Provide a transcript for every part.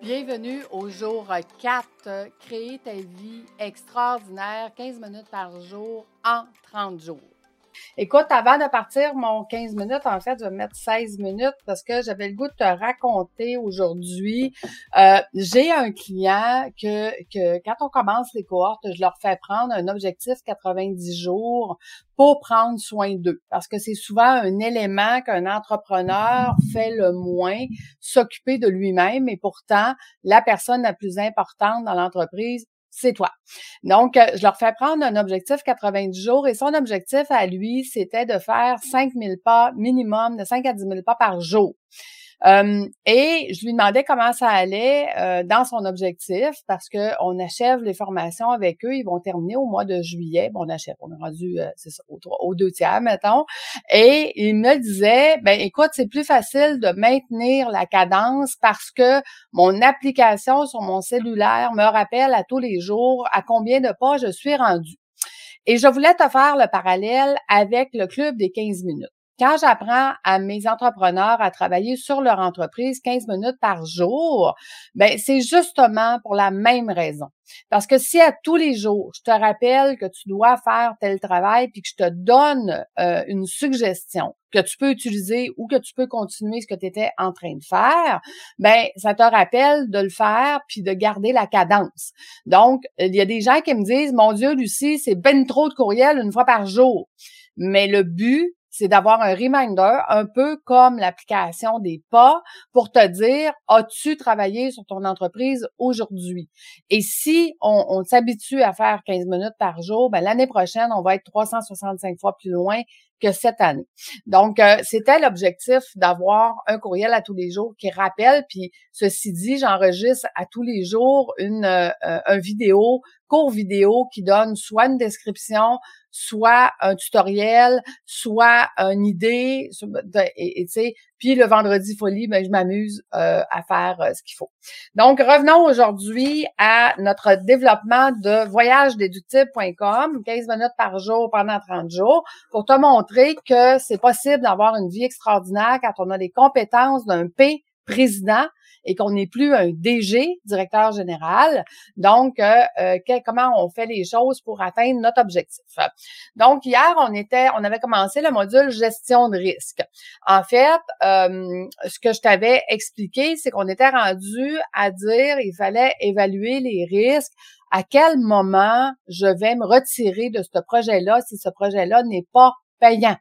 Bienvenue au jour 4, créer ta vie extraordinaire, 15 minutes par jour en 30 jours. Écoute, avant de partir mon 15 minutes, en fait, je vais mettre 16 minutes parce que j'avais le goût de te raconter aujourd'hui. Euh, j'ai un client que, que quand on commence les cohortes, je leur fais prendre un objectif 90 jours pour prendre soin d'eux. Parce que c'est souvent un élément qu'un entrepreneur fait le moins, s'occuper de lui-même, et pourtant, la personne la plus importante dans l'entreprise c'est toi. Donc, euh, je leur fais prendre un objectif 90 jours et son objectif à lui, c'était de faire 5000 pas minimum, de 5 à 10 000 pas par jour et je lui demandais comment ça allait euh, dans son objectif parce que on achève les formations avec eux. Ils vont terminer au mois de juillet. Bon, on achève, on est rendu euh, c'est ça, au, deux tiers, mettons. Et il me disait, ben écoute, c'est plus facile de maintenir la cadence parce que mon application sur mon cellulaire me rappelle à tous les jours à combien de pas je suis rendu. Et je voulais te faire le parallèle avec le club des 15 minutes. Quand j'apprends à mes entrepreneurs à travailler sur leur entreprise 15 minutes par jour, ben c'est justement pour la même raison. Parce que si à tous les jours, je te rappelle que tu dois faire tel travail puis que je te donne euh, une suggestion que tu peux utiliser ou que tu peux continuer ce que tu étais en train de faire, ben ça te rappelle de le faire puis de garder la cadence. Donc, il y a des gens qui me disent "Mon dieu, Lucie, c'est ben trop de courriels une fois par jour." Mais le but, c'est d'avoir un reminder, un peu comme l'application des pas, pour te dire, as-tu travaillé sur ton entreprise aujourd'hui? Et si on, s'habitue à faire 15 minutes par jour, ben, l'année prochaine, on va être 365 fois plus loin que cette année. Donc, euh, c'était l'objectif d'avoir un courriel à tous les jours qui rappelle. Puis, ceci dit, j'enregistre à tous les jours une euh, un vidéo, court vidéo qui donne soit une description, soit un tutoriel, soit une idée, et, tu sais, puis le vendredi folie, ben je m'amuse euh, à faire euh, ce qu'il faut. Donc revenons aujourd'hui à notre développement de voyagedéductible.com, 15 minutes par jour pendant 30 jours, pour te montrer que c'est possible d'avoir une vie extraordinaire quand on a des compétences d'un P président et qu'on n'est plus un DG, directeur général. Donc, euh, euh, comment on fait les choses pour atteindre notre objectif? Donc, hier, on était, on avait commencé le module gestion de risque. En fait, euh, ce que je t'avais expliqué, c'est qu'on était rendu à dire il fallait évaluer les risques à quel moment je vais me retirer de ce projet-là si ce projet-là n'est pas payant.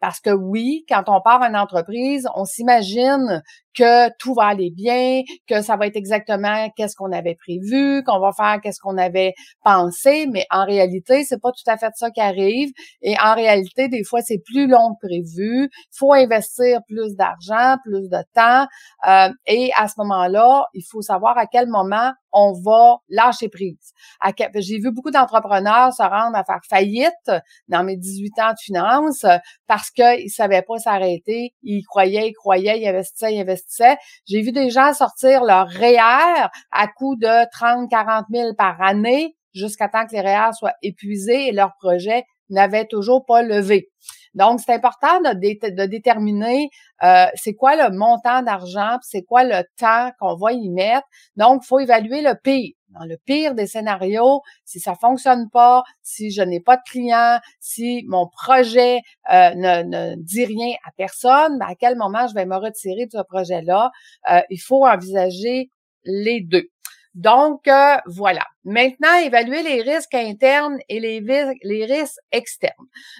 Parce que oui, quand on part en entreprise, on s'imagine que tout va aller bien, que ça va être exactement qu'est-ce qu'on avait prévu, qu'on va faire qu'est-ce qu'on avait pensé, mais en réalité, c'est pas tout à fait ça qui arrive. Et en réalité, des fois, c'est plus long que prévu. Faut investir plus d'argent, plus de temps. Euh, et à ce moment-là, il faut savoir à quel moment on va lâcher prise. J'ai vu beaucoup d'entrepreneurs se rendre à faire faillite dans mes 18 ans de finance parce qu'ils savaient pas s'arrêter. Ils croyaient, ils croyaient, ils investissaient, ils investissaient. J'ai vu des gens sortir leur REER à coût de 30, 40 000 par année jusqu'à temps que les REER soient épuisés et leur projet n'avait toujours pas levé. Donc, c'est important de, déterminer euh, c'est quoi le montant d'argent, c'est quoi le temps qu'on va y mettre. Donc, il faut évaluer le pire. Dans le pire des scénarios, si ça fonctionne pas, si je n'ai pas de clients, si mon projet euh, ne, dit rien à personne, ben, à quel moment je vais me retirer de ce projet-là? Euh, il faut envisager les deux. Donc, voilà. Maintenant, évaluer les risques internes et les, risques externes.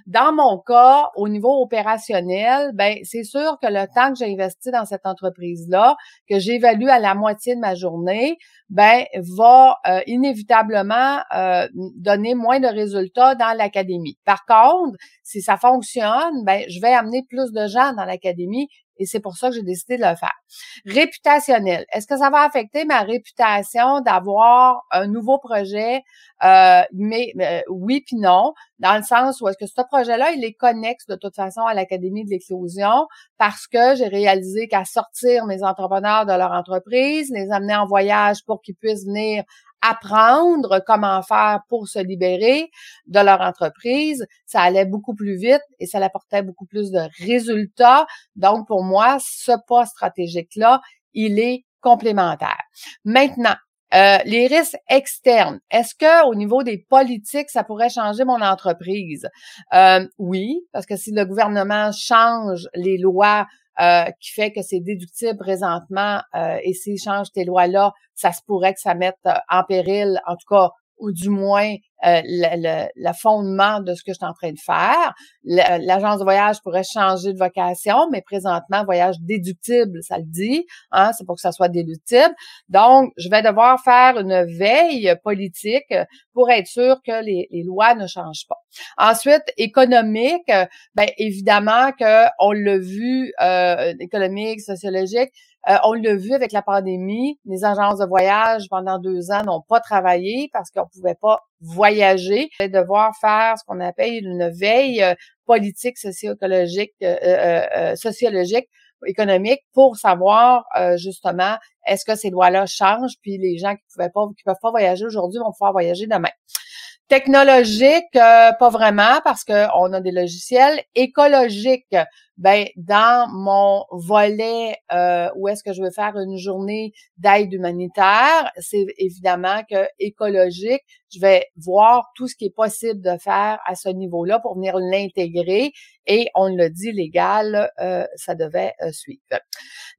Dans mon cas, au niveau opérationnel, ben c'est sûr que le temps que j'ai investi dans cette entreprise-là, que j'évalue à la moitié de ma journée, ben va euh, inévitablement euh, donner moins de résultats dans l'académie. Par contre, si ça fonctionne, ben je vais amener plus de gens dans l'académie et c'est pour ça que j'ai décidé de le faire. Réputationnel. Est-ce que ça va affecter ma réputation d'avoir un nouveau projet? Euh, mais euh, oui puis non, dans le sens où est-ce que ce projet-là, il est connexe de toute façon à l'Académie de l'éclosion parce que j'ai réalisé qu'à sortir mes entrepreneurs de leur entreprise, les amener en voyage pour qu'ils puissent venir apprendre comment faire pour se libérer de leur entreprise, ça allait beaucoup plus vite et ça apportait beaucoup plus de résultats. Donc, pour moi, ce pas stratégique-là, il est complémentaires. Maintenant, euh, les risques externes. Est-ce que au niveau des politiques, ça pourrait changer mon entreprise? Euh, Oui, parce que si le gouvernement change les lois euh, qui fait que c'est déductible présentement et s'il change ces lois-là, ça se pourrait que ça mette en péril, en tout cas ou du moins euh, le, fondement de ce que je suis en train de faire. L'agence de voyage pourrait changer de vocation, mais présentement, voyage déductible, ça le dit, hein, c'est pour que ça soit déductible. Donc, je vais devoir faire une veille politique pour être sûr que les, lois ne changent pas. Ensuite, économique, ben évidemment que on l'a vu, euh, économique, sociologique, euh, on l'a vu avec la pandémie, les agences de voyage pendant deux ans n'ont pas travaillé parce qu'on pouvait pas voyager, devoir faire ce qu'on appelle une veille euh, politique, socio-écologique, euh, sociologique, économique pour savoir justement est-ce que ces lois-là changent, puis les gens qui pouvaient pas, qui peuvent pas voyager aujourd'hui vont pouvoir voyager demain. Technologique, pas vraiment parce qu'on a des logiciels. Écologique, ben dans mon volet euh, où est-ce que je veux faire une journée d'aide humanitaire, c'est évidemment que écologique, je vais voir tout ce qui est possible de faire à ce niveau-là pour venir l'intégrer et on le dit légal, euh, ça devait euh, suivre.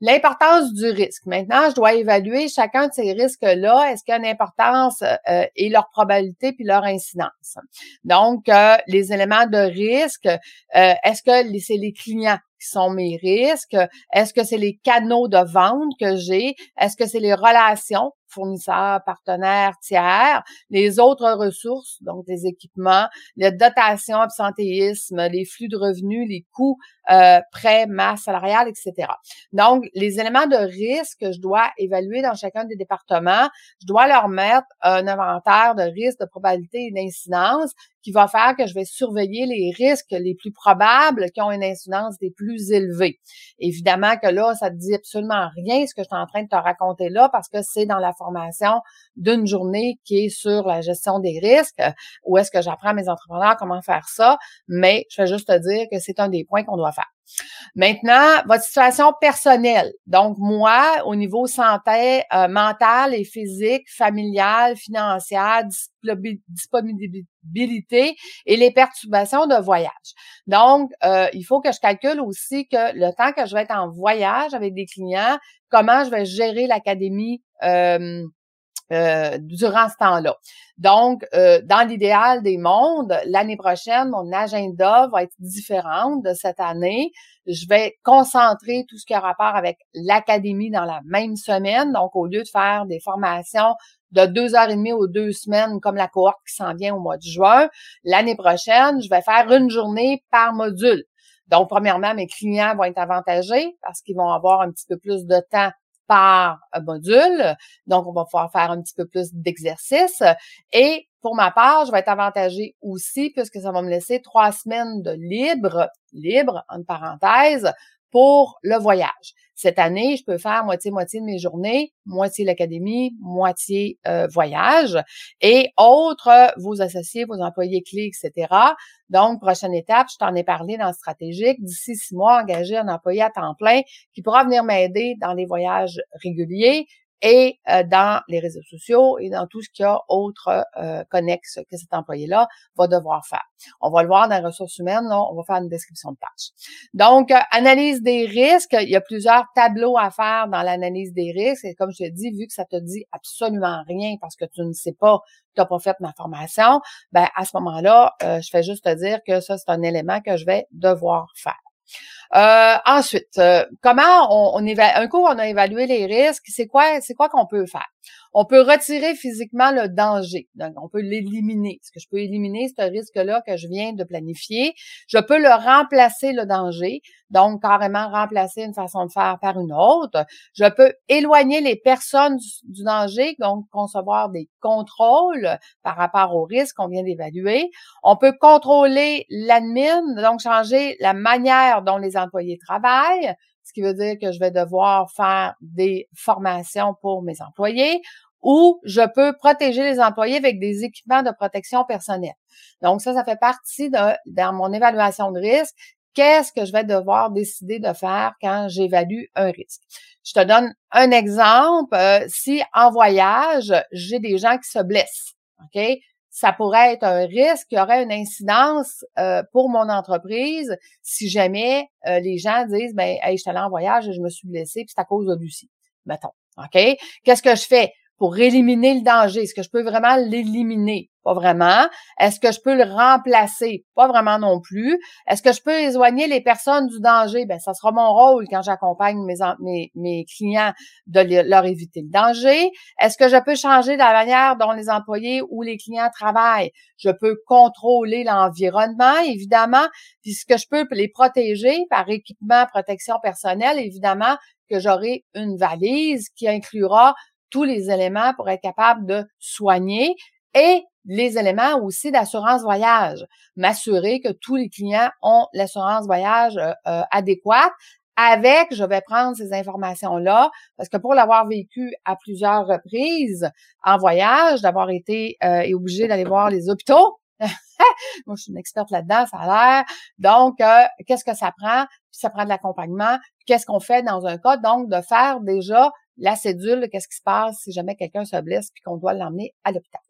L'importance du risque. Maintenant, je dois évaluer chacun de ces risques-là. Est-ce qu'il y a une importance euh, et leur probabilité puis leur incidence? Donc, les éléments de risque, est-ce que c'est les clients qui sont mes risques? Est-ce que c'est les canaux de vente que j'ai? Est-ce que c'est les relations fournisseurs, partenaires, tiers, les autres ressources, donc des équipements, les dotations, absentéisme, les flux de revenus, les coûts, euh, prêts, masse salariale, etc. Donc, les éléments de risque que je dois évaluer dans chacun des départements, je dois leur mettre un inventaire de risques, de probabilité et d'incidence qui va faire que je vais surveiller les risques les plus probables qui ont une incidence des plus élevées. Évidemment que là, ça ne dit absolument rien ce que je suis en train de te raconter là parce que c'est dans la formation d'une journée qui est sur la gestion des risques, où est-ce que j'apprends à mes entrepreneurs comment faire ça, mais je vais juste te dire que c'est un des points qu'on doit faire. Maintenant, votre situation personnelle. Donc, moi, au niveau santé euh, mentale et physique, familiale, financière, disponibilité et les perturbations de voyage. Donc, euh, il faut que je calcule aussi que le temps que je vais être en voyage avec des clients, comment je vais gérer l'académie euh, euh, durant ce temps-là. Donc, euh, dans l'idéal des mondes, l'année prochaine, mon agenda va être différent de cette année. Je vais concentrer tout ce qui a rapport avec l'académie dans la même semaine. Donc, au lieu de faire des formations de deux heures et demie ou deux semaines comme la cohorte qui s'en vient au mois de juin, l'année prochaine, je vais faire une journée par module. Donc, premièrement, mes clients vont être avantagés parce qu'ils vont avoir un petit peu plus de temps par module. Donc, on va pouvoir faire un petit peu plus d'exercices. Et pour ma part, je vais être avantagée aussi puisque ça va me laisser trois semaines de libre, libre, en parenthèse, pour le voyage. Cette année, je peux faire moitié-moitié de mes journées, moitié l'académie, moitié euh, voyage. Et autres, vos associés, vos employés clés, etc. Donc, prochaine étape, je t'en ai parlé dans stratégique. D'ici six mois, engager un employé à temps plein qui pourra venir m'aider dans les voyages réguliers et euh, dans les réseaux sociaux et dans tout ce qu'il y a autre euh, connexe que cet employé-là va devoir faire. On va le voir dans les ressources humaines, là, on va faire une description de tâche. Donc, euh, analyse des risques, il y a plusieurs tableaux à faire dans l'analyse des risques et comme je te dis, vu que ça te dit absolument rien parce que tu ne sais pas, tu n'as pas fait ma formation, ben à ce moment-là, je fais juste te dire que ça, c'est un élément que je vais devoir faire. Euh, ensuite, euh, comment on, on un coup on a évalué les risques, c'est quoi, c'est quoi qu'on peut faire? On peut retirer physiquement le danger. Donc, on peut l'éliminer. Est-ce que je peux éliminer ce risque-là que je viens de planifier? Je peux le remplacer, le danger. Donc, carrément remplacer une façon de faire par une autre. Je peux éloigner les personnes du, danger, donc concevoir des contrôles par rapport au risque qu'on vient d'évaluer. On peut contrôler l'admin, donc changer la manière dont les employés travaillent ce qui veut dire que je vais devoir faire des formations pour mes employés ou je peux protéger les employés avec des équipements de protection personnelle. Donc ça, ça fait partie de dans mon évaluation de risque. qu'est-ce que je vais devoir décider de faire quand j'évalue un risque. Je te donne un exemple. Euh, si en voyage, j'ai des gens qui se blessent, OK? Ça pourrait être un risque, y aurait une incidence euh, pour mon entreprise si jamais euh, les gens disent, ben, hey, je suis allé en voyage et je me suis blessé, puis c'est à cause de Lucie, mettons. OK? Qu'est-ce que je fais? Pour éliminer le danger? Est-ce que je peux vraiment l'éliminer? Pas vraiment. Est-ce que je peux le remplacer? Pas vraiment non plus. Est-ce que je peux éloigner les personnes du danger? Ben, ça sera mon rôle quand j'accompagne mes, mes, mes clients de leur éviter le danger. Est-ce que je peux changer la manière dont les employés ou les clients travaillent? Je peux contrôler l'environnement, évidemment. Puis ce que je peux les protéger par équipement, protection personnelle, évidemment, que j'aurai une valise qui inclura tous les éléments pour être capable de soigner et les éléments aussi d'assurance voyage. M'assurer que tous les clients ont l'assurance voyage euh, euh, adéquate. Avec, je vais prendre ces informations-là parce que pour l'avoir vécu à plusieurs reprises en voyage, d'avoir été euh, obligé d'aller voir les hôpitaux, moi, je suis une experte là-dedans, ça a l'air. Donc, euh, qu'est-ce que ça prend? ça prend de l'accompagnement. Qu'est-ce qu'on fait dans un cas? Donc, de faire déjà la cédule, qu'est-ce qui se passe si jamais quelqu'un se blesse puis qu'on doit l'emmener à l'hôpital?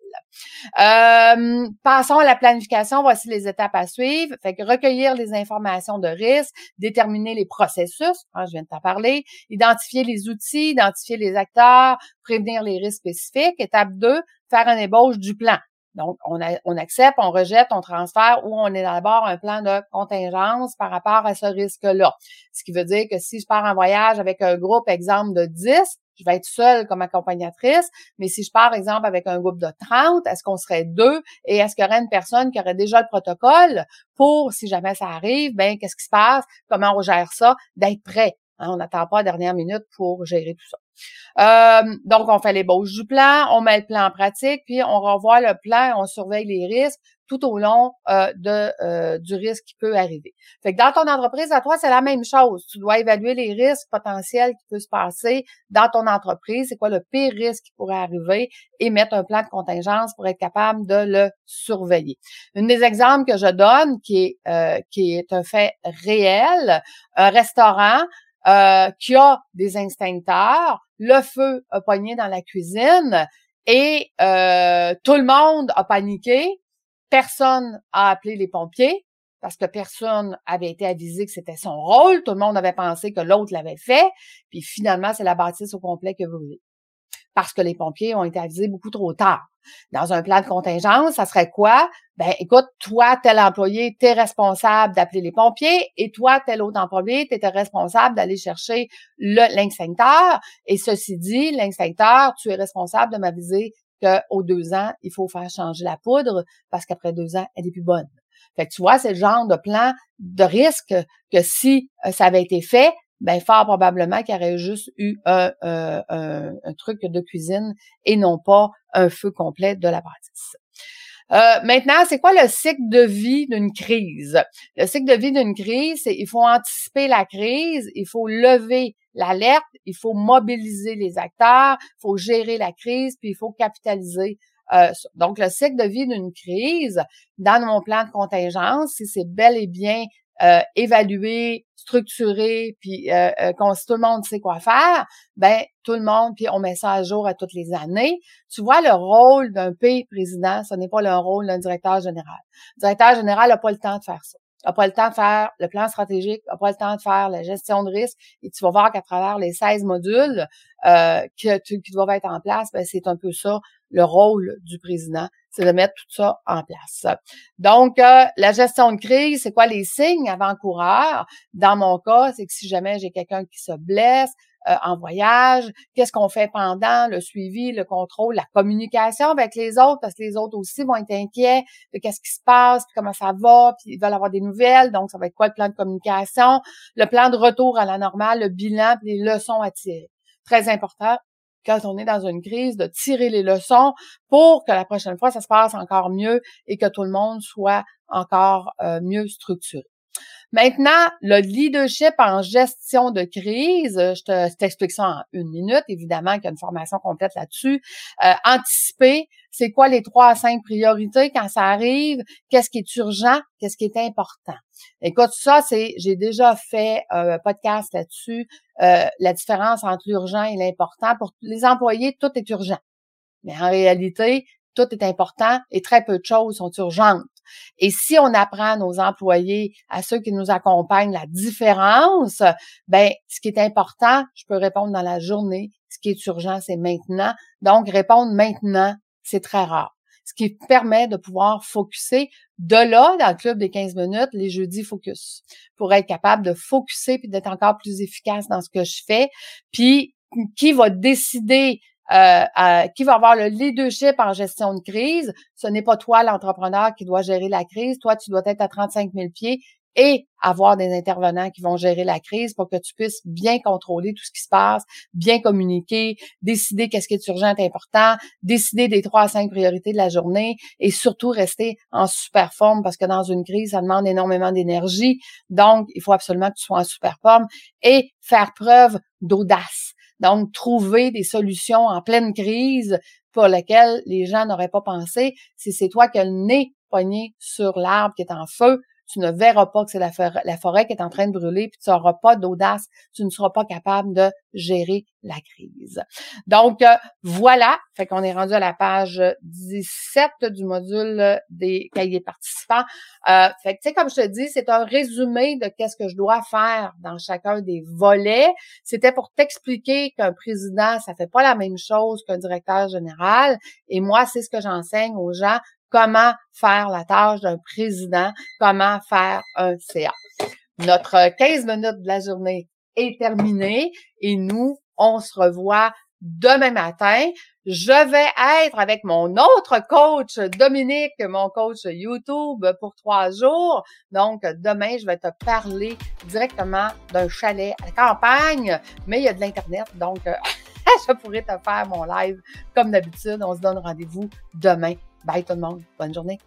Euh, passons à la planification. Voici les étapes à suivre. Fait que recueillir les informations de risque, déterminer les processus, hein, je viens de t'en parler, identifier les outils, identifier les acteurs, prévenir les risques spécifiques. Étape 2, faire un ébauche du plan. Donc, on, accepte, on rejette, on transfère ou on élabore un plan de contingence par rapport à ce risque-là. Ce qui veut dire que si je pars en voyage avec un groupe, exemple, de 10, je vais être seule comme accompagnatrice, mais si je pars, exemple, avec un groupe de 30, est-ce qu'on serait deux et est-ce qu'il y aurait une personne qui aurait déjà le protocole pour, si jamais ça arrive, ben qu'est-ce qui se passe, comment on gère ça, d'être prêt. Hein, on n'attend pas la dernière minute pour gérer tout ça. Euh, donc, on fait l'ébauche du plan, on met le plan en pratique, puis on revoit le plan, on surveille les risques tout au long euh, de, euh, du risque qui peut arriver. Fait que dans ton entreprise, à toi, c'est la même chose. Tu dois évaluer les risques potentiels qui peuvent se passer dans ton entreprise. C'est quoi le pire risque qui pourrait arriver et mettre un plan de contingence pour être capable de le surveiller. Un des exemples que je donne, qui est, qui est un fait réel, un restaurant euh, qui a des instincteurs, le feu a pogné dans la cuisine et euh, tout le monde a paniqué. Personne a appelé les pompiers parce que personne avait été avisé que c'était son rôle. Tout le monde avait pensé que l'autre l'avait fait. Puis finalement, c'est la bâtisse au complet que vous voulez parce que les pompiers ont été avisés beaucoup trop tard. Dans un plan de contingence, ça serait quoi? Ben, écoute, toi, tel employé, tu es responsable d'appeler les pompiers et toi, tel autre employé, tu étais responsable d'aller chercher l'instincteur. Et ceci dit, l'instincteur, tu es responsable de m'aviser qu'aux deux ans, il faut faire changer la poudre parce qu'après deux ans, elle est plus bonne. Fait que tu vois, c'est le genre de plan de risque que si euh, ça avait été fait, ben fort probablement qu'il y aurait juste eu un, un, truc de cuisine et non pas un feu complet de la bâtisse. Euh, maintenant, c'est quoi le cycle de vie d'une crise? Le cycle de vie d'une crise, c'est il faut anticiper la crise, il faut lever l'alerte, il faut mobiliser les acteurs, il faut gérer la crise, puis il faut capitaliser euh, donc, le cycle de vie d'une crise, dans mon plan de contingence, si c'est bel et bien euh, structuré, puis euh, euh tout le monde sait quoi faire, ben tout le monde, puis on met ça à jour à toutes les années. Tu vois, le rôle d'un pays président, ce n'est pas le rôle d'un directeur général. Le directeur général n'a pas le temps de faire ça n'a pas le temps de faire le plan stratégique, n'a pas le temps de faire la gestion de risque. Et tu vas voir qu'à travers les 16 modules euh, que qui doivent être en place, ben, c'est un peu ça le rôle du président c'est de mettre tout ça en place. Donc, euh, la gestion de crise, c'est quoi les signes avant-coureurs? Dans mon cas, c'est que si jamais j'ai quelqu'un qui se blesse, euh, en voyage, qu'est-ce qu'on fait pendant le suivi, le contrôle, la communication avec les autres, parce que les autres aussi vont être inquiets de qu'est-ce qui se passe, puis comment ça va, puis ils veulent avoir des nouvelles, donc ça va être quoi le plan de communication, le plan de retour à la normale, le bilan, puis les leçons à tirer. Très important, quand on est dans une crise, de tirer les leçons pour que la prochaine fois, ça se passe encore mieux et que tout le monde soit encore euh, mieux structuré. Maintenant, le leadership en gestion de crise, je, te, t'explique ça en une minute, évidemment qu'il y a une formation complète là-dessus. Euh, anticiper, c'est quoi les trois à cinq priorités quand ça arrive, qu'est-ce qui est urgent, qu'est-ce qui est important? Écoute, ça, c'est, j'ai déjà fait un podcast là-dessus, euh, la différence entre l'urgent et l'important. Pour les employés, tout est urgent. Mais en réalité, tout est important et très peu de choses sont urgentes. Et si on apprend à nos employés, à ceux qui nous accompagnent, la différence, ben, ce qui est important, je peux répondre dans la journée. Ce qui est urgent, c'est maintenant. Donc, répondre maintenant, c'est très rare. Ce qui permet de pouvoir focuser de là, dans le club des 15 minutes, les jeudis focus, pour être capable de focuser puis d'être encore plus efficace dans ce que je fais. Puis, qui va décider euh, qui va avoir le leadership en gestion de crise. Ce n'est pas toi l'entrepreneur qui doit gérer la crise. Toi, tu dois être à 35 000 pieds et avoir des intervenants qui vont gérer la crise pour que tu puisses bien contrôler tout ce qui se passe, bien communiquer, décider qu'est-ce qui est urgent et important, décider des trois à cinq priorités de la journée et surtout rester en super forme parce que dans une crise, ça demande énormément d'énergie. Donc, il faut absolument que tu sois en super forme et faire preuve d'audace. Donc, trouver des solutions en pleine crise pour lesquelles les gens n'auraient pas pensé. Si c'est toi qui as le nez pogné sur l'arbre qui est en feu, tu ne verras pas que c'est la, forêt, qui est en train de brûler, puis tu n'auras pas d'audace, tu ne seras pas capable de gérer la crise. Donc, euh, voilà, fait qu'on est rendu à la page 17 du module des cahiers participants. Euh, fait que, tu sais, comme je te dis, c'est un résumé de qu'est-ce que je dois faire dans chacun des volets. C'était pour t'expliquer qu'un président, ça fait pas la même chose qu'un directeur général. Et moi, c'est ce que j'enseigne aux gens comment faire la tâche d'un président, comment faire un CA. Notre 15 minutes de la journée est terminée et nous, on se revoit demain matin. Je vais être avec mon autre coach, Dominique, mon coach YouTube, pour trois jours. Donc, demain, je vais te parler directement d'un chalet à la campagne, mais il y a de l'Internet, donc je pourrais te faire mon live comme d'habitude. On se donne rendez-vous demain Bye tout le monde. Bonne journée.